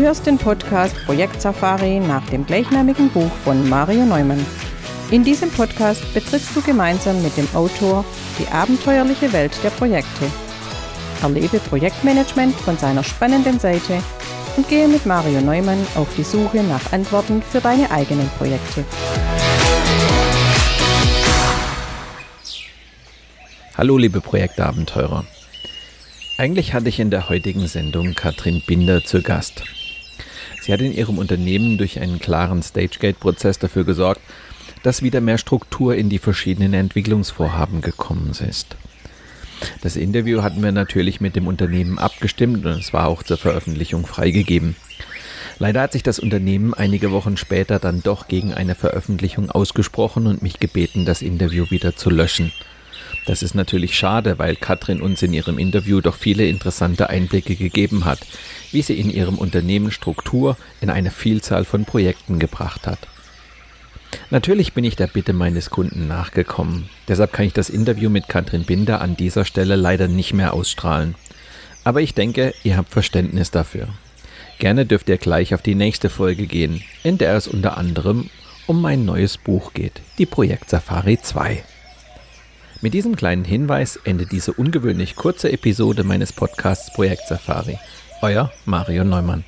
hörst den Podcast Projekt Safari nach dem gleichnamigen Buch von Mario Neumann. In diesem Podcast betrittst du gemeinsam mit dem Autor die abenteuerliche Welt der Projekte. Erlebe Projektmanagement von seiner spannenden Seite und gehe mit Mario Neumann auf die Suche nach Antworten für deine eigenen Projekte. Hallo liebe Projektabenteurer. Eigentlich hatte ich in der heutigen Sendung Katrin Binder zu Gast. Sie hat in ihrem Unternehmen durch einen klaren Stagegate-Prozess dafür gesorgt, dass wieder mehr Struktur in die verschiedenen Entwicklungsvorhaben gekommen ist. Das Interview hatten wir natürlich mit dem Unternehmen abgestimmt und es war auch zur Veröffentlichung freigegeben. Leider hat sich das Unternehmen einige Wochen später dann doch gegen eine Veröffentlichung ausgesprochen und mich gebeten, das Interview wieder zu löschen. Das ist natürlich schade, weil Katrin uns in ihrem Interview doch viele interessante Einblicke gegeben hat, wie sie in ihrem Unternehmen Struktur in eine Vielzahl von Projekten gebracht hat. Natürlich bin ich der Bitte meines Kunden nachgekommen. Deshalb kann ich das Interview mit Katrin Binder an dieser Stelle leider nicht mehr ausstrahlen. Aber ich denke, ihr habt Verständnis dafür. Gerne dürft ihr gleich auf die nächste Folge gehen, in der es unter anderem um mein neues Buch geht, die Projekt Safari 2. Mit diesem kleinen Hinweis endet diese ungewöhnlich kurze Episode meines Podcasts Projekt Safari. Euer Mario Neumann.